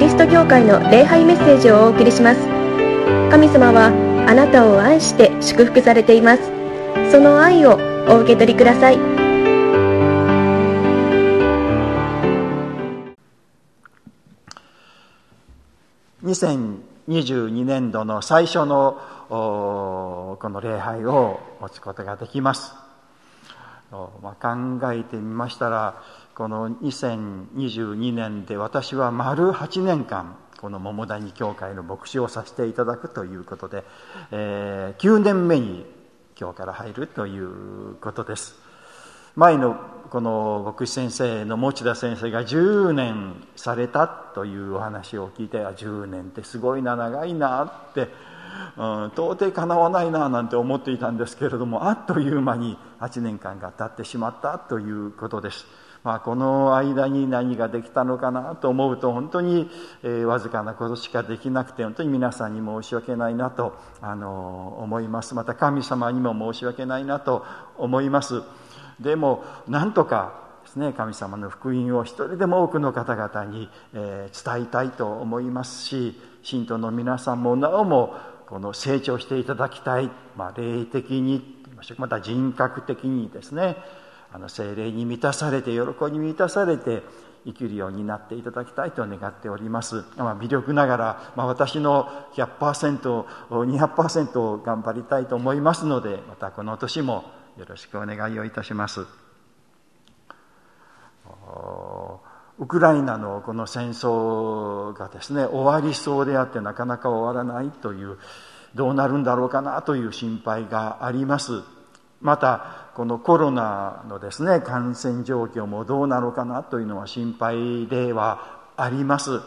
リスト教会の礼拝メッセージをお送りします。神様はあなたを愛して祝福されています。その愛をお受け取りください。2022年度の最初のこの礼拝を持つことができます。まあ、考えてみましたらこの2022年で私は丸8年間この桃谷教会の牧師をさせていただくということで、えー、9年目に今日から入るということです前のこの牧師先生の持田先生が10年されたというお話を聞いて10年ってすごいな長いなってうん、到底かなわないななんて思っていたんですけれどもあっという間に8年間が経ってしまったということです。まあ、この間に何ができたのかなと思うと本当に、えー、わずかなことしかできなくて本当に皆さんに申し訳ないなとあの思います。また神様にも申し訳ないなと思います。でもなんとかですね神様の福音を一人でも多くの方々に、えー、伝えたいと思いますし信徒の皆さんもなおもこの成長していただきたい、まあ、霊的にまた人格的にですねあの精霊に満たされて喜びに満たされて生きるようになっていただきたいと願っております、まあ、微力ながら、まあ、私の 100%200% 頑張りたいと思いますのでまたこの年もよろしくお願いをいたします。ウクライナのこの戦争がですね終わりそうであってなかなか終わらないというどうなるんだろうかなという心配があります。またこのコロナのですね感染状況もどうなのかなというのは心配ではあります。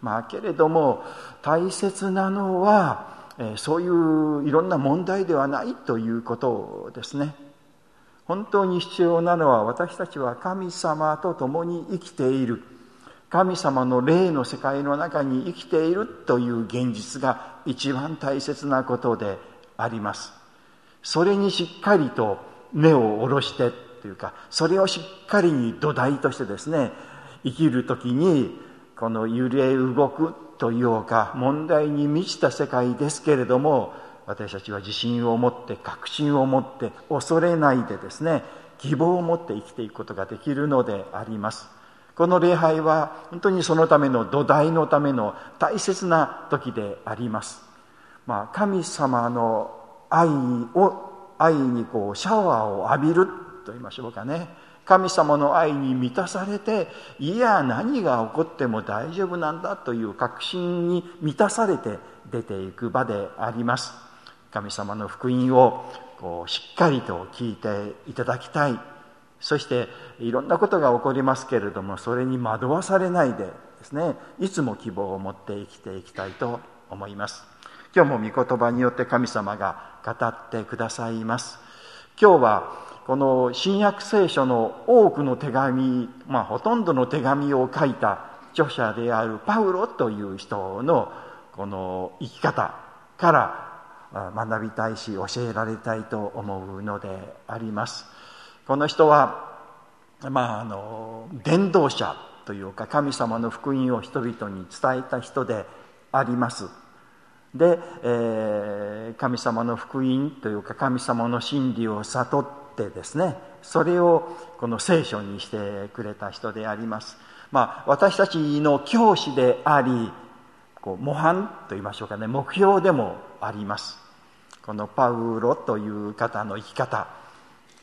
まあけれども大切なのはそういういろんな問題ではないということですね。本当に必要なのは私たちは神様と共に生きている。神様の霊の世界の中に生きているという現実が一番大切なことであります。それにしっかりと目を下ろしてというかそれをしっかりに土台としてですね生きる時にこの揺れ動くというか問題に満ちた世界ですけれども私たちは自信を持って確信を持って恐れないでですね希望を持って生きていくことができるのであります。この礼拝は本当にそのための土台のための大切な時であります、まあ、神様の愛を愛にこうシャワーを浴びると言いましょうかね。神様の愛に満たされていや何が起こっても大丈夫なんだという確信に満たされて出ていく場であります。神様の福音をこうしっかりと聞いていただきたい。そしていろんなことが起こりますけれどもそれに惑わされないでですねいつも希望を持って生きていきたいと思います。今日も御言葉によって神様が語ってくださいます。今日はこの新約聖書の多くの手紙、まあ、ほとんどの手紙を書いた著者であるパウロという人のこの生き方から学びたいし教えられたいと思うのであります。この人はまああの伝道者というか神様の福音を人々に伝えた人であります。で、えー、神様の福音というか神様の真理を悟ってですねそれをこの聖書にしてくれた人であります。まあ私たちの教師でありこう模範と言いましょうかね目標でもあります。このパウロという方の生き方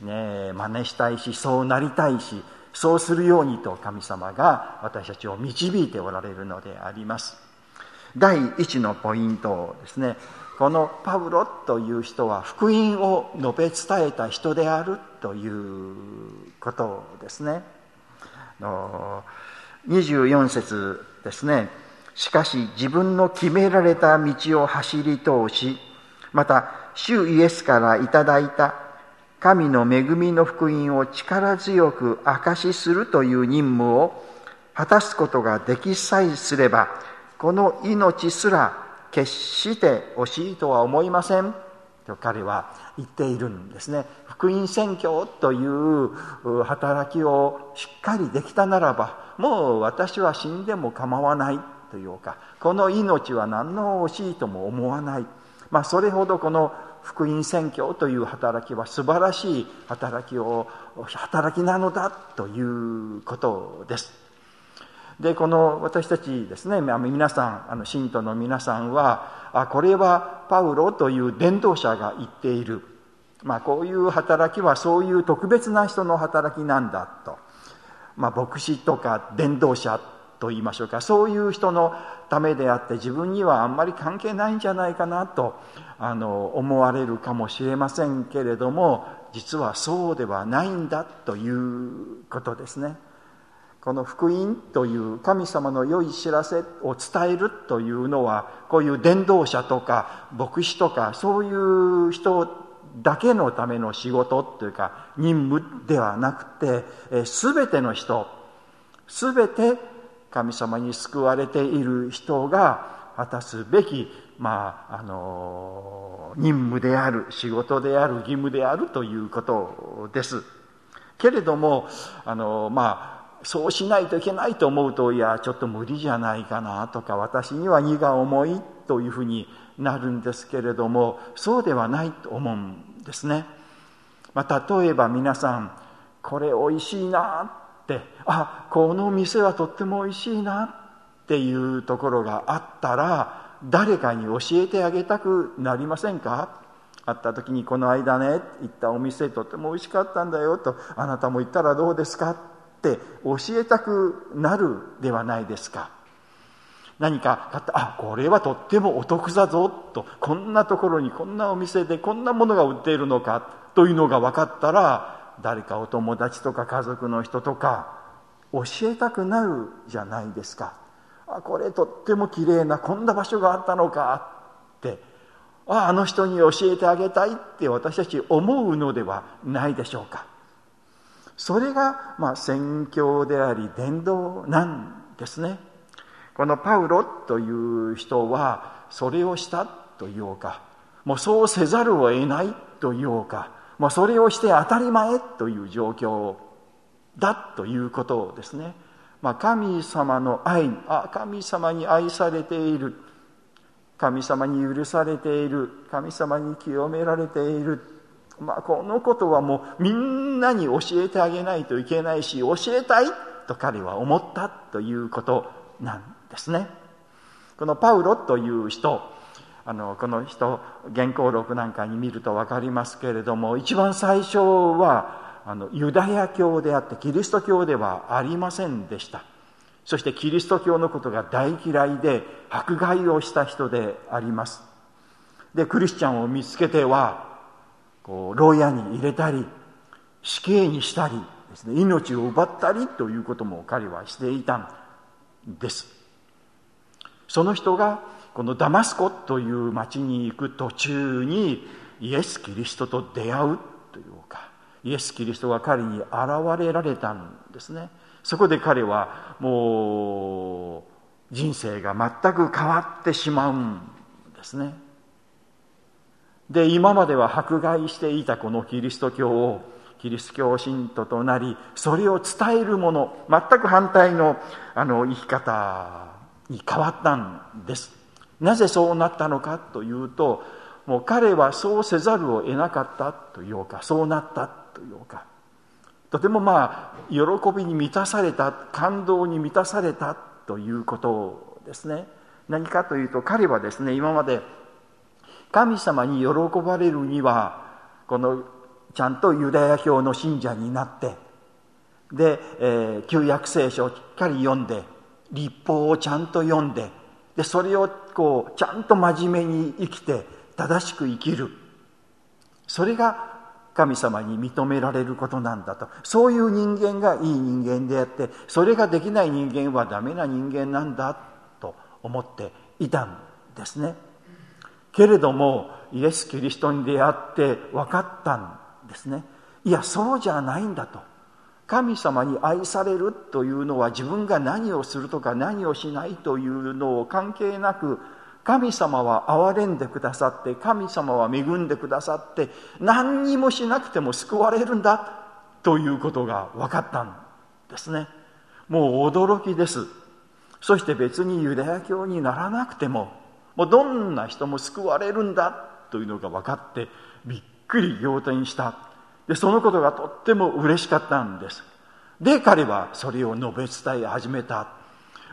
ね真似したいしそうなりたいしそうするようにと神様が私たちを導いておられるのであります。第一のポイントですね。このパウロという人は福音を述べ伝えた人であるということですね。24節ですね。しかし自分の決められた道を走り通しまた主イエスからいただいた神の恵みの福音を力強く証しするという任務を果たすことができさえすればこの命すら決して惜しいとは思いません。と彼は言っているんですね。福音宣教という働きをしっかりできたならばもう私は死んでも構わないというかこの命は何の惜しいとも思わない、まあ、それほどこの福音宣教という働きは素晴らしい働きを働きなのだということです。でこの私たちですね皆さんあの信徒の皆さんはあこれはパウロという伝道者が言っている、まあ、こういう働きはそういう特別な人の働きなんだと、まあ、牧師とか伝道者と言いましょうかそういう人のためであって自分にはあんまり関係ないんじゃないかなとあの思われるかもしれませんけれども実はそうではないんだということですね。この福音という神様の良い知らせを伝えるというのはこういう伝道者とか牧師とかそういう人だけのための仕事というか任務ではなくて全ての人全て神様に救われている人が果たすべき、まあ、あの任務である仕事である義務であるということです。けれどもあのまあそうしないといけないと思うといやちょっと無理じゃないかなとか私には荷が重いというふうになるんですけれどもそうではないと思うんですね。まあ、例えば皆さんこれおいしいなってあこの店はとってもおいしいなっていうところがあったら誰かに教えてあげたくなりませんか？会った時にこの間ね行ったお店とっても美味しかったんだよとあなたも行ったらどうですか？って教えたくなるではないですか。何か買ったあこれはとってもお得だぞとこんなところにこんなお店でこんなものが売っているのかというのが分かったら誰かお友達とか家族の人とか教えたくなるじゃないですか。あこれとっても綺麗なこんな場所があったのかってああの人に教えてあげたいって私たち思うのではないでしょうか。それが、まあ、宣教であり伝道なんですね。このパウロという人はそれをしたというかもうそうせざるを得ないというかもうそれをして当たり前という状況だということですね、まあ、神様の愛あ神様に愛されている神様に許されている神様に清められているまあ、このことはもうみんなに教えてあげないといけないし教えたいと彼は思ったということなんですね。このパウロという人あのこの人原稿録なんかに見ると分かりますけれども一番最初はあのユダヤ教であってキリスト教ではありませんでしたそしてキリスト教のことが大嫌いで迫害をした人でありますでクリスチャンを見つけてはこう牢屋に入れたり死刑にしたりですね命を奪ったりということも彼はしていたんです。その人がこのダマスコという町に行く途中にイエス・キリストと出会うというかイエス・キリストが彼に現れられたんですね。そこで彼はもう人生が全く変わってしまうんですね。で今までは迫害していたこのキリスト教をキリスト教信徒となりそれを伝えるもの全く反対のあの生き方に変わったんです。なぜそうなったのかというともう彼はそうせざるを得なかったというかそうなったというかとてもまあ喜びに満たされた感動に満たされたということですね。何かというと彼はですね今まで神様に喜ばれるにはこのちゃんとユダヤ教の信者になってで、えー、旧約聖書をしっかり読んで立法をちゃんと読んででそれをこうちゃんと真面目に生きて正しく生きるそれが神様に認められることなんだとそういう人間がいい人間であってそれができない人間はダメな人間なんだと思っていたんですね。けれどもイエス・キリストに出会って分かったんですね。いやそうじゃないんだと。神様に愛されるというのは自分が何をするとか何をしないというのを関係なく神様は憐れんでくださって神様は恵んでくださって何にもしなくても救われるんだということが分かったんですね。もう驚きです。そして別にユダヤ教にならなくてももうどんな人も救われるんだというのが分かってびっくり仰天した。でそのことがとっても嬉しかったんです。で彼はそれを述べ伝え始めた。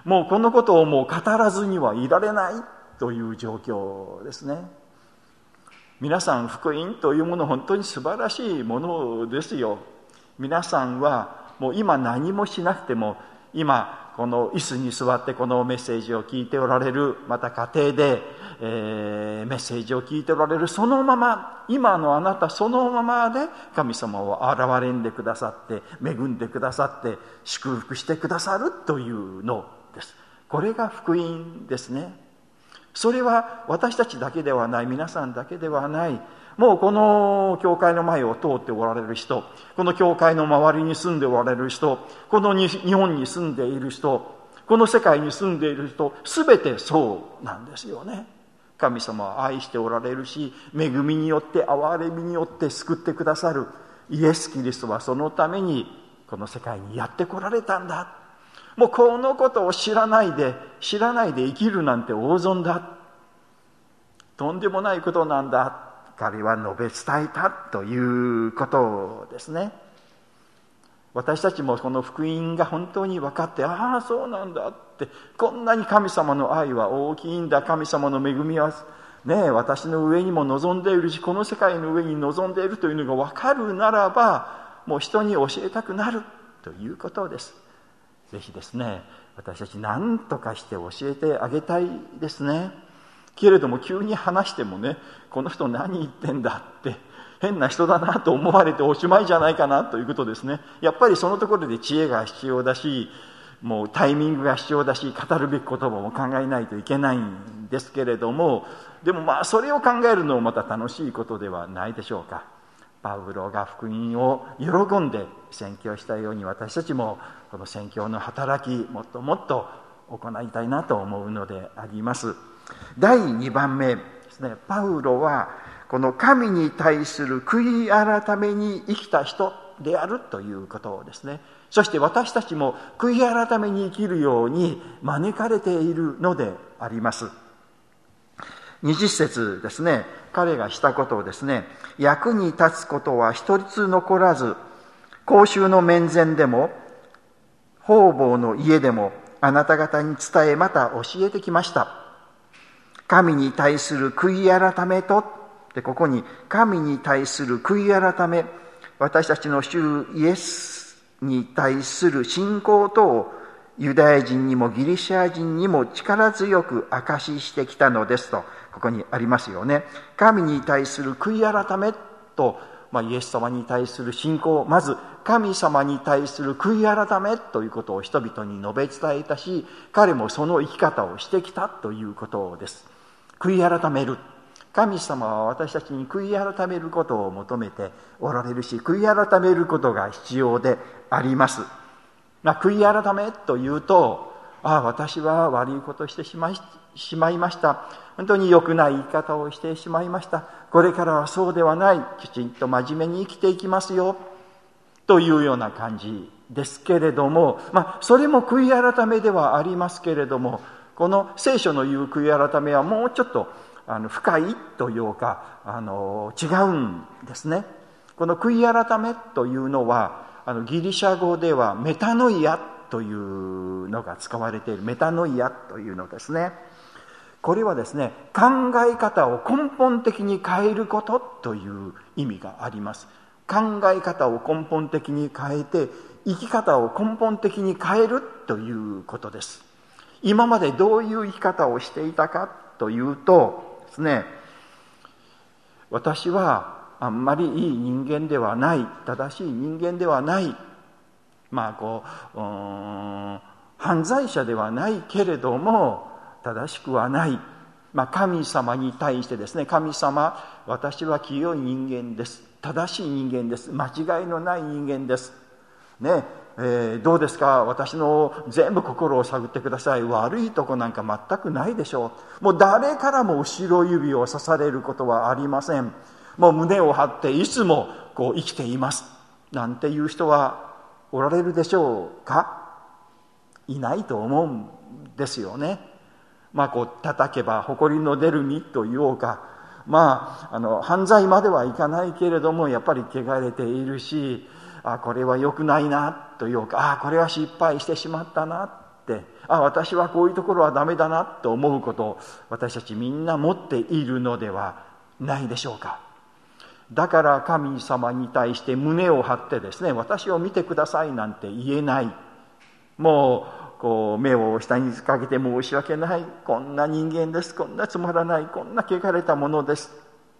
もうこのことをもう語らずにはいられないという状況ですね。皆さん福音というもの本当に素晴らしいものですよ。皆さんはもう今何もしなくても今この椅子に座ってこのメッセージを聞いておられるまた家庭で、えー、メッセージを聞いておられるそのまま今のあなたそのままで神様を現れんでくださって恵んでくださって祝福してくださるというのです。これが福音ですね。それは私たちだけではない皆さんだけではない。もうこの教会の前を通っておられる人この教会の周りに住んでおられる人この日本に住んでいる人この世界に住んでいる人全てそうなんですよね。神様は愛しておられるし恵みによって憐れみによって救ってくださる。イエス・キリストはそのためにこの世界にやってこられたんだ。もうこのことを知らないで知らないで生きるなんて大損だ。とんでもないことなんだ。彼は述べ伝えたということですね。私たちもこの福音が本当に分かってああそうなんだって。こんなに神様の愛は大きいんだ。神様の恵みはね私の上にも望んでいるしこの世界の上に望んでいるというのが分かるならばもう人に教えたくなるということです。ぜひですね私たち何とかして教えてあげたいですね。けれども急に話してもねこの人何言ってんだって変な人だなと思われておしまいじゃないかなということですね。やっぱりそのところで知恵が必要だしもうタイミングが必要だし語るべき言葉も考えないといけないんですけれどもでもまあそれを考えるのもまた楽しいことではないでしょうか。パウロが福音を喜んで宣教したように私たちもこの宣教の働きもっともっと行いたいなと思うのであります。第2番目ですね。パウロはこの神に対する悔い改めに生きた人であるということをですね。そして私たちも悔い改めに生きるように招かれているのであります。20節ですね。彼がしたことをですね役に立つことは一つ残らず公衆の面前でも方々の家でもあなた方に伝えまた教えてきました。神に対する悔い改めとでここに神に対する悔い改め私たちの主イエスに対する信仰とをユダヤ人にもギリシャ人にも力強く証ししてきたのですと。ここにありますよね。神に対する悔い改めと、まあ、イエス様に対する信仰まず神様に対する悔い改めということを人々に述べ伝えたし彼もその生き方をしてきたということです。悔い改める。神様は私たちに悔い改めることを求めておられるし悔い改めることが必要であります、まあ、悔い改めというとああ私は悪いことしてしまいしまいました。本当に良くない言い方をしてしまいました。これからはそうではない。きちんと真面目に生きていきますよ。というような感じですけれども、まあ、それも悔い改めではありますけれども。この聖書の言う悔い改めはもうちょっとあの深いというかあの違うんですね。この悔い改めというのはあのギリシャ語ではメタノイアというのが使われている。メタノイアというのですね。これはですね考え方を根本的に変えることという意味があります。考え方を根本的に変えて生き方を根本的に変えるということです。今までどういう生き方をしていたかというとですね私はあんまりいい人間ではない正しい人間ではないまあこう犯罪者ではないけれども正しくはない、まあ、神様に対してですね神様私は清い人間です。正しい人間です。間違いのない人間です。ねえー、どうですか？私の全部心を探ってください。悪いとこなんか全くないでしょう。もう誰からも後ろ指を刺されることはありません。もう胸を張っていつもこう生きています。なんていう人はおられるでしょうか？いないと思うんですよね。まあこう叩けば埃の出る身と言おうか、まあ、あの犯罪まではいかないけれどもやっぱり汚れているしあこれは良くないなというかあこれは失敗してしまったなってあ私はこういうところはダメだなと思うことを私たちみんな持っているのではないでしょうか。だから神様に対して胸を張ってですね私を見てくださいなんて言えない。もうこう目を下にかけて申し訳ない。こんな人間です。こんなつまらない。こんな汚れたものです。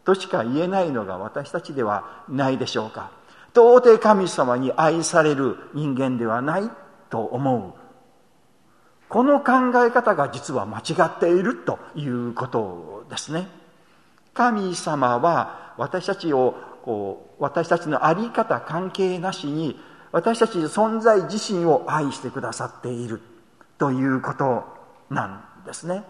としか言えないのが私たちではないでしょうか。到底神様に愛される人間ではない。と思う。この考え方が実は間違っているということですね。神様は私たちをこう私たちの在り方関係なしに私たち存在自身を愛してくださっている。ということなんですね。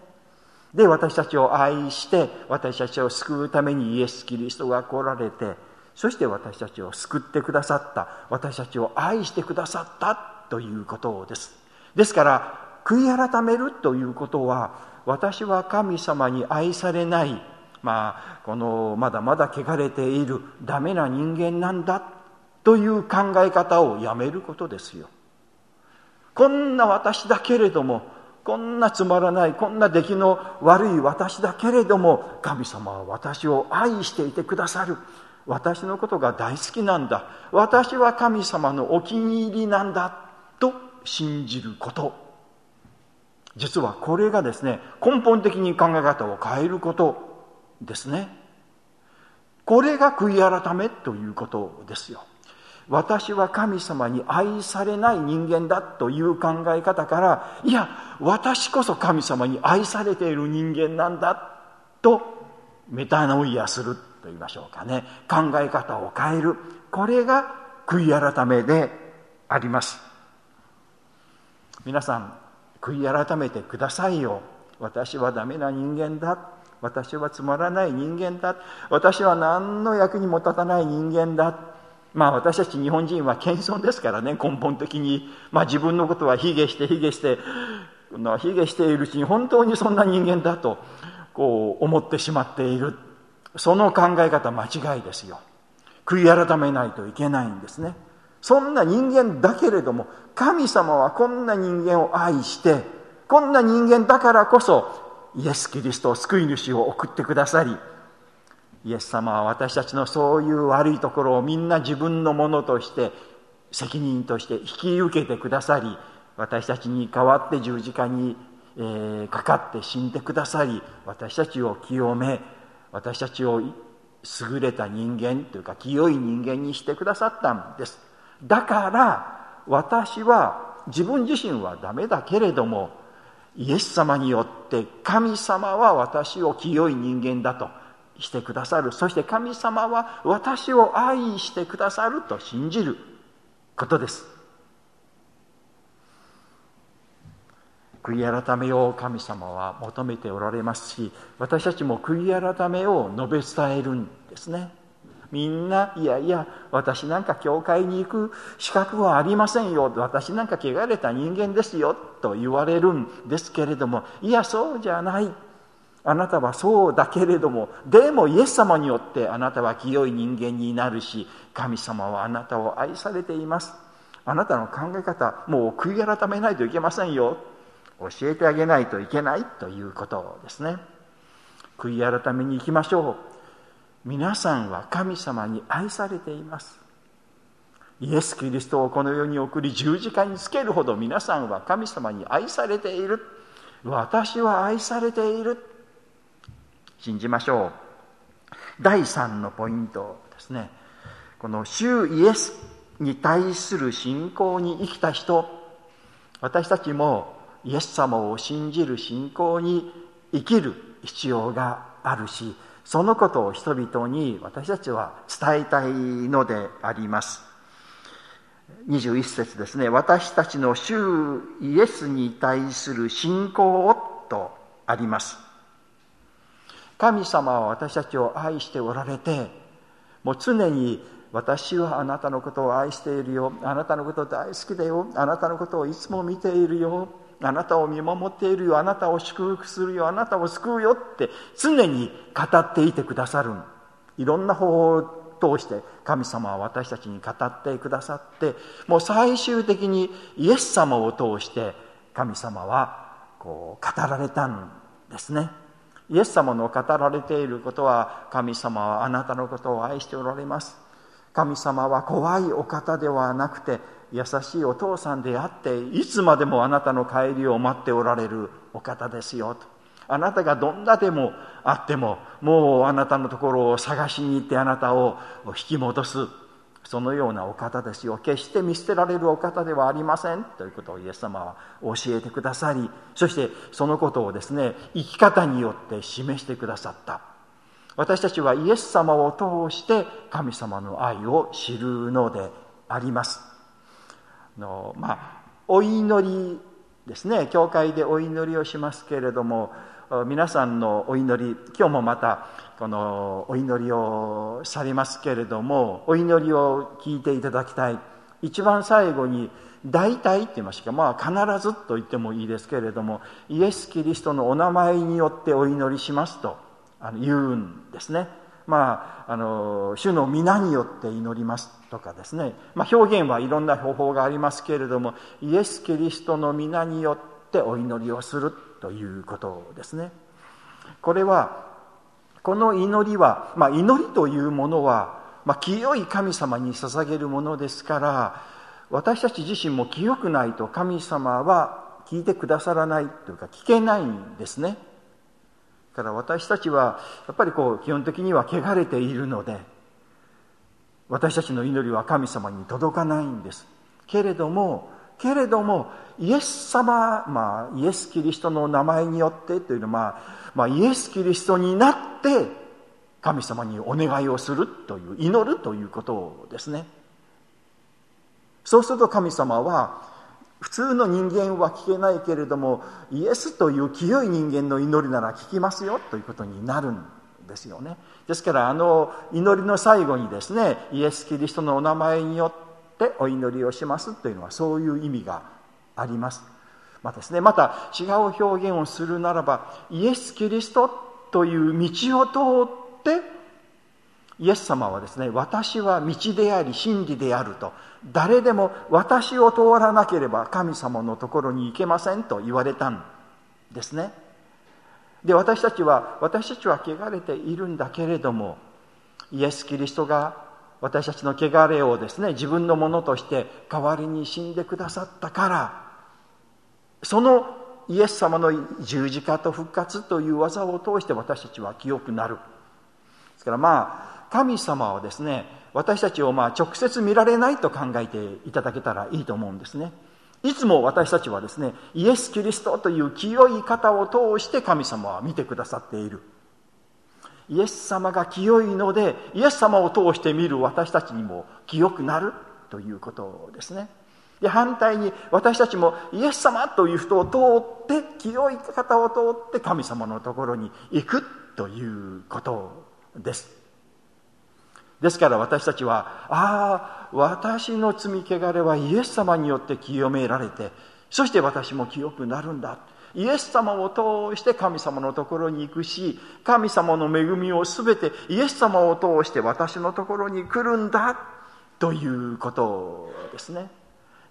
で、私たちを愛して、私たちを救うためにイエス・キリストが来られて、そして私たちを救ってくださった、私たちを愛してくださったということです。ですから、悔い改めるということは、私は神様に愛されない、まあ、このまだまだ汚れているダメな人間なんだという考え方をやめることですよ。こんな私だけれども、こんなつまらない、こんな出来の悪い私だけれども、神様は私を愛していてくださる。私のことが大好きなんだ。私は神様のお気に入りなんだ。と信じること。実はこれがですね、根本的に考え方を変えることですね。これが悔い改めということですよ。私は神様に愛されない人間だという考え方からいや私こそ神様に愛されている人間なんだとメタノイアすると言いましょうかね。考え方を変える。これが悔い改めであります。皆さん悔い改めてくださいよ。私はダメな人間だ。私はつまらない人間だ。私は何の役にも立たない人間だ。まあ私たち日本人は謙遜ですからね、根本的に。まあ自分のことは卑下して卑下して、卑下しているうちに本当にそんな人間だと、こう思ってしまっている。その考え方間違いですよ。悔い改めないといけないんですね。そんな人間だけれども、神様はこんな人間を愛して、こんな人間だからこそ、イエス・キリストを、救い主を送ってくださり、イエス様は私たちのそういう悪いところをみんな自分のものとして責任として引き受けてくださり私たちに代わって十字架に、えー、かかって死んでくださり私たちを清め私たちを優れた人間というか清い人間にしてくださったんです。だから私は自分自身はダメだけれどもイエス様によって神様は私を清い人間だと。してくださる。そして神様は私を愛してくださると信じることです。悔い改めを神様は求めておられますし私たちも悔い改めを述べ伝えるんですね。みんないやいや私なんか教会に行く資格はありませんよ。私なんか汚れた人間ですよと言われるんですけれどもいやそうじゃない。あなたはそうだけれども、でもイエス様によってあなたは清い人間になるし、神様はあなたを愛されています。あなたの考え方、もう悔い改めないといけませんよ。教えてあげないといけないということですね。悔い改めに行きましょう。皆さんは神様に愛されています。イエス・キリストをこの世に送り十字架につけるほど皆さんは神様に愛されている。私は愛されている。信じましょう。第3のポイントですね。この主イエスに対する信仰に生きた人。私たちもイエス様を信じる信仰に生きる必要があるしそのことを人々に私たちは伝えたいのであります。21節ですね。私たちの主イエスに対する信仰をとあります。神様は私たちを愛しておられてもう常に私はあなたのことを愛しているよ。あなたのこと大好きだよ。あなたのことをいつも見ているよ。あなたを見守っているよ。あなたを祝福するよ。あなたを救うよ。って常に語っていてくださる。いろんな方法を通して神様は私たちに語ってくださってもう最終的にイエス様を通して神様はこう語られたんですね。イエス様の語られていることは神様はあなたのことを愛しておられます。神様は怖いお方ではなくて優しいお父さんであっていつまでもあなたの帰りを待っておられるお方ですよ。とあなたがどんなでもあってももうあなたのところを探しに行ってあなたを引き戻す。そのようなお方ですよ決して見捨てられるお方ではありません。ということをイエス様は教えてくださりそしてそのことをですね生き方によって示してくださった。私たちはイエス様を通して神様の愛を知るのであります。のまあお祈りですね。教会でお祈りをしますけれども皆さんのお祈り今日もまたこのお祈りをされますけれどもお祈りを聞いていただきたい。一番最後に大体って言いましたかまあ必ずと言ってもいいですけれどもイエス・キリストのお名前によってお祈りしますと言うんですね。まあ、あの主の皆によって祈りますとかですね、まあ、表現はいろんな方法がありますけれどもイエス・キリストの皆によってお祈りをするということですね。これはこの祈りは、まあ、祈りというものは、まあ、清い神様に捧げるものですから私たち自身も清くないと神様は聞いてくださらないというか聞けないんですね。だから私たちはやっぱりこう基本的には汚れているので私たちの祈りは神様に届かないんです。けれどもけれどもイエス様、まあ、イエス・キリストの名前によってというのは、まあ、イエス・キリストになって神様にお願いをするという祈るということですね。そうすると神様は普通の人間は聞けないけれどもイエスという清い人間の祈りなら聞きますよということになるんですよね。ですからあの祈りの最後にですねイエス・キリストのお名前によってお祈りをしますというのはそういう意味があります。まあですね、また違う表現をするならばイエス・キリストという道を通ってイエス様はですね私は道であり真理であると誰でも私を通らなければ神様のところに行けませんと言われたんですね。で私たちは私たちは汚れているんだけれどもイエス・キリストが私たちの汚れをですね自分のものとして代わりに死んでくださったからそのイエス様の十字架と復活という技を通して私たちは清くなるですからまあ神様はですね私たちをまあ直接見られないと考えていただけたらいいと思うんですね。いつも私たちはですね、イエス・キリストという清い方を通して神様は見てくださっている。イエス様が清いので、イエス様を通して見る私たちにも清くなるということですね。で、反対に私たちもイエス様という人を通って、清い方を通って神様のところに行くということです。ですから私たちは、ああ、私の罪汚れはイエス様によって清められて、そして私も清くなるんだ。イエス様を通して神様のところに行くし、神様の恵みをすべてイエス様を通して私のところに来るんだということですね。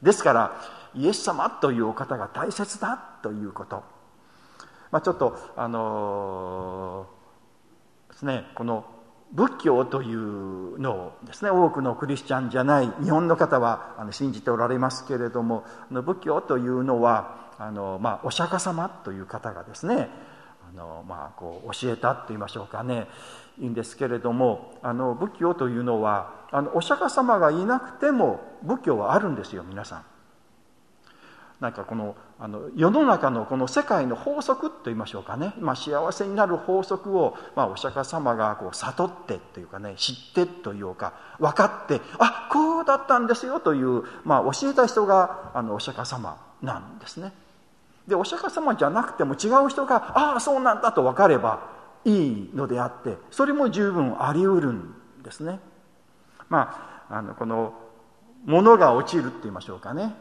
ですから、イエス様というお方が大切だということ。まあ、ちょっと、あのー、ですね、この仏教というのをですね多くのクリスチャンじゃない日本の方はあの信じておられますけれども仏教というのはあの、まあ、お釈迦様という方がですねあの、まあ、こう教えたと言いましょうかねいいんですけれどもあの仏教というのはあのお釈迦様がいなくても仏教はあるんですよ皆さん。なんかこのあの世の中のこの世界の法則といいましょうかね、まあ、幸せになる法則を、まあ、お釈迦様がこう悟ってというかね知ってというか分かってあこうだったんですよという、まあ、教えた人があのお釈迦様なんですね。でお釈迦様じゃなくても違う人がああそうなんだと分かればいいのであってそれも十分あり得るんですね。まあ、あのこの物が落ちるって言いましょうかね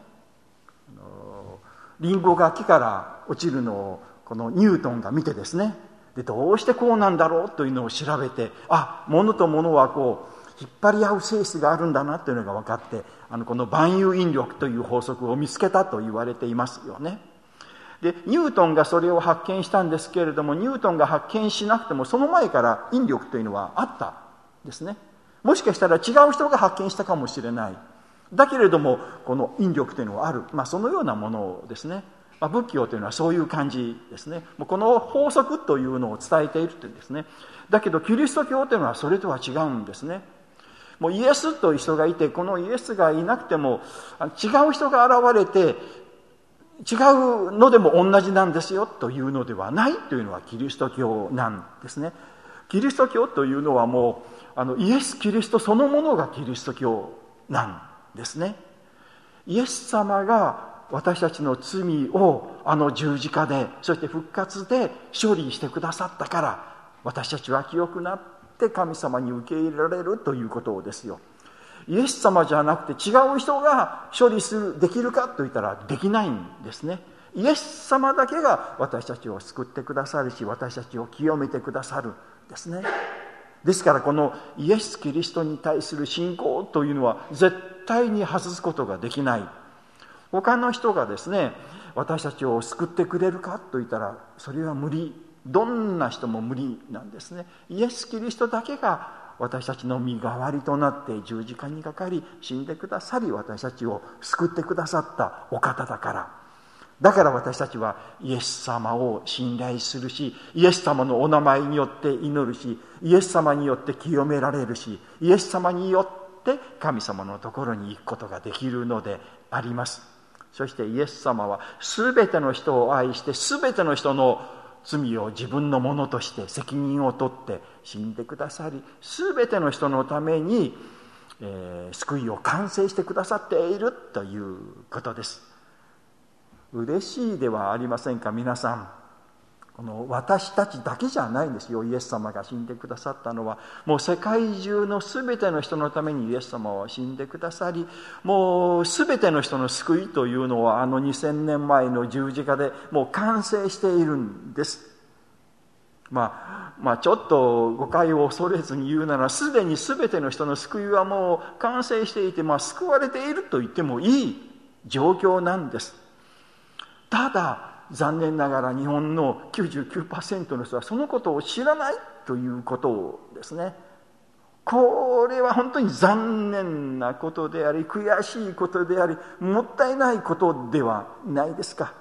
リンゴが木から落ちるのをこのニュートンが見てですね。でどうしてこうなんだろうというのを調べてあ物と物はこう引っ張り合う性質があるんだなというのが分かってあのこの万有引力という法則を見つけたと言われていますよね。でニュートンがそれを発見したんですけれどもニュートンが発見しなくてもその前から引力というのはあったですね。もしかしたら違う人が発見したかもしれない。だけれどもこの引力というのはある、まあ、そのようなものですね、まあ、仏教というのはそういう感じですね。もうこの法則というのを伝えているというんですね。だけどキリスト教というのはそれとは違うんですね。もうイエスという人がいてこのイエスがいなくても違う人が現れて違うのでも同じなんですよというのではないというのはキリスト教なんですね。キリスト教というのはもうあのイエス・キリストそのものがキリスト教なんですね。イエス様が私たちの罪をあの十字架でそして復活で処理してくださったから私たちは清くなって神様に受け入れられるということですよ。イエス様じゃなくて違う人が処理するできるかと言ったらできないんですねイエス様だけが私たちを救ってくださるし私たちを清めてくださるですねですからこのイエス・キリストに対する信仰というのは絶対に外すことができない。他の人がですね私たちを救ってくれるか？と言ったらそれは無理。どんな人も無理なんですね。イエス・キリストだけが私たちの身代わりとなって十字架にかかり死んでくださり私たちを救ってくださったお方だからだから私たちはイエス様を信頼するしイエス様のお名前によって祈るしイエス様によって清められるしイエス様によって神様のところに行くことができるのであります。そしてイエス様は全ての人を愛して全ての人の罪を自分のものとして責任を取って死んでくださり全ての人のために、えー、救いを完成してくださっているということです。嬉しいではありませんか皆さん。この私たちだけじゃないんですよ。イエス様が死んでくださったのは。もう世界中の全ての人のためにイエス様は死んでくださりもう全ての人の救いというのはあの2000年前の十字架でもう完成しているんです。まあ、まあちょっと誤解を恐れずに言うならすでに全ての人の救いはもう完成していて、まあ、救われていると言ってもいい状況なんです。ただ残念ながら日本の99%の人はそのことを知らないということですね。これは本当に残念なことであり悔しいことでありもったいないことではないですか。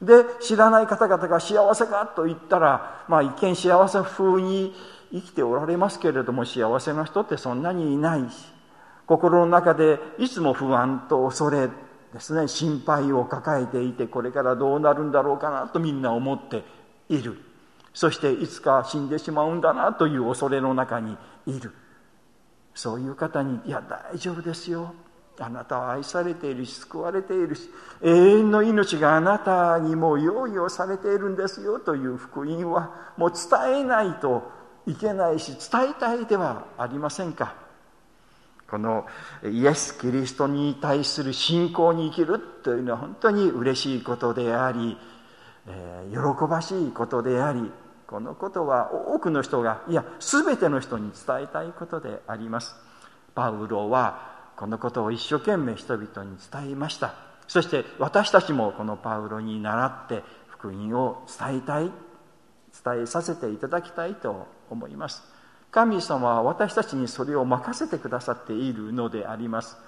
で知らない方々が幸せかと言ったらまあ一見幸せ風に生きておられますけれども幸せな人ってそんなにいないし心の中でいつも不安と恐れですね心配を抱えていてこれからどうなるんだろうかなとみんな思っている。そしていつか死んでしまうんだなという恐れの中にいる。そういう方に「いや大丈夫ですよ。あなたは愛されているし救われているし永遠の命があなたにも用意をされているんですよという福音はもう伝えないといけないし伝えたいではありませんか。このイエス・キリストに対する信仰に生きるというのは本当に嬉しいことであり、えー、喜ばしいことでありこのことは多くの人がいや全ての人に伝えたいことであります。パウロはこのことを一生懸命人々に伝えました。そして私たちもこのパウロに倣って福音を伝えたい伝えさせていただきたいと思います。神様は私たちにそれを任せてくださっているのであります。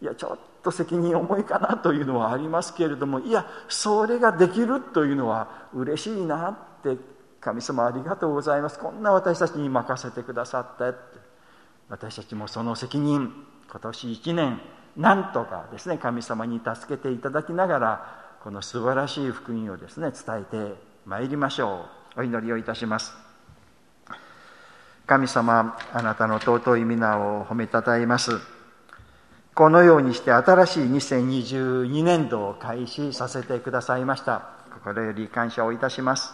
いやちょっと責任重いかなというのはありますけれどもいやそれができるというのは嬉しいなって神様ありがとうございます。こんな私たちに任せてくださったって。私たちもその責任今年1年なんとかですね神様に助けていただきながらこの素晴らしい福音をですね伝えてまいりましょう。お祈りをいたします。神様あなたの尊い皆を褒めたたえますこのようにして新しい2022年度を開始させてくださいました心より感謝をいたします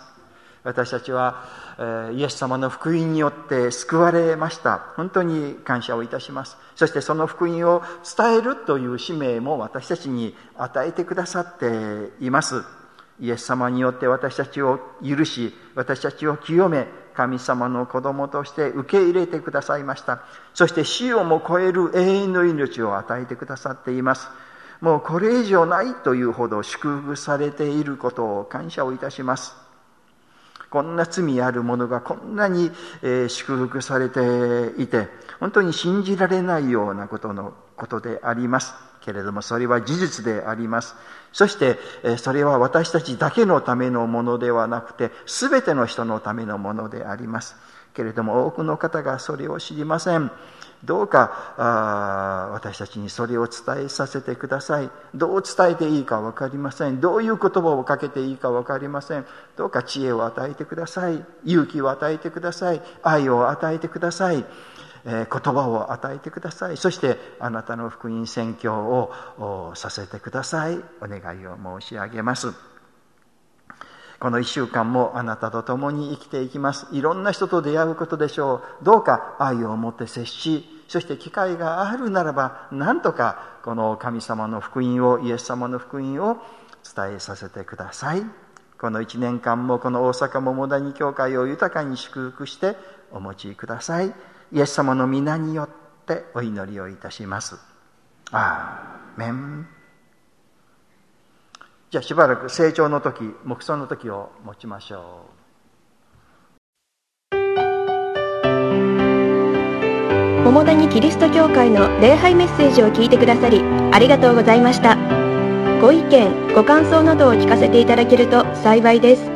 私たちは、えイエス様の福音によって救われました。本当に感謝をいたします。そしてその福音を伝えるという使命も私たちに与えてくださっています。イエス様によって私たちを許し、私たちを清め、神様の子供として受け入れてくださいました。そして死をも超える永遠の命を与えてくださっています。もうこれ以上ないというほど祝福されていることを感謝をいたします。こんな罪ある者がこんなに、祝福されていて、本当に信じられないようなことのことであります。けれども、それは事実であります。そして、それは私たちだけのためのものではなくて、すべての人のためのものであります。けれども、多くの方がそれを知りません。どうかあ私たちにそれを伝えさせてください。どう伝えていいか分かりません。どういう言葉をかけていいか分かりません。どうか知恵を与えてください。勇気を与えてください。愛を与えてください。え、言葉を与えてください。そしてあなたの福音宣教をさせてください。お願いを申し上げます。この一週間もあなたと共に生きていきます。いろんな人と出会うことでしょう。どうか愛を持って接し、そして機会があるならば、なんとかこの神様の福音を、イエス様の福音を伝えさせてください。この一年間もこの大阪桃谷教会を豊かに祝福してお持ちください。イエス様の皆によってお祈りをいたします。アーメン。じゃあしばらく成長の時、目想の時を持ちましょう。桃谷キリスト教会の礼拝メッセージを聞いてくださりありがとうございました。ご意見、ご感想などを聞かせていただけると幸いです。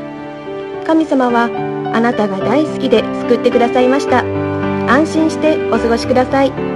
神様はあなたが大好きで救ってくださいました。安心してお過ごしください。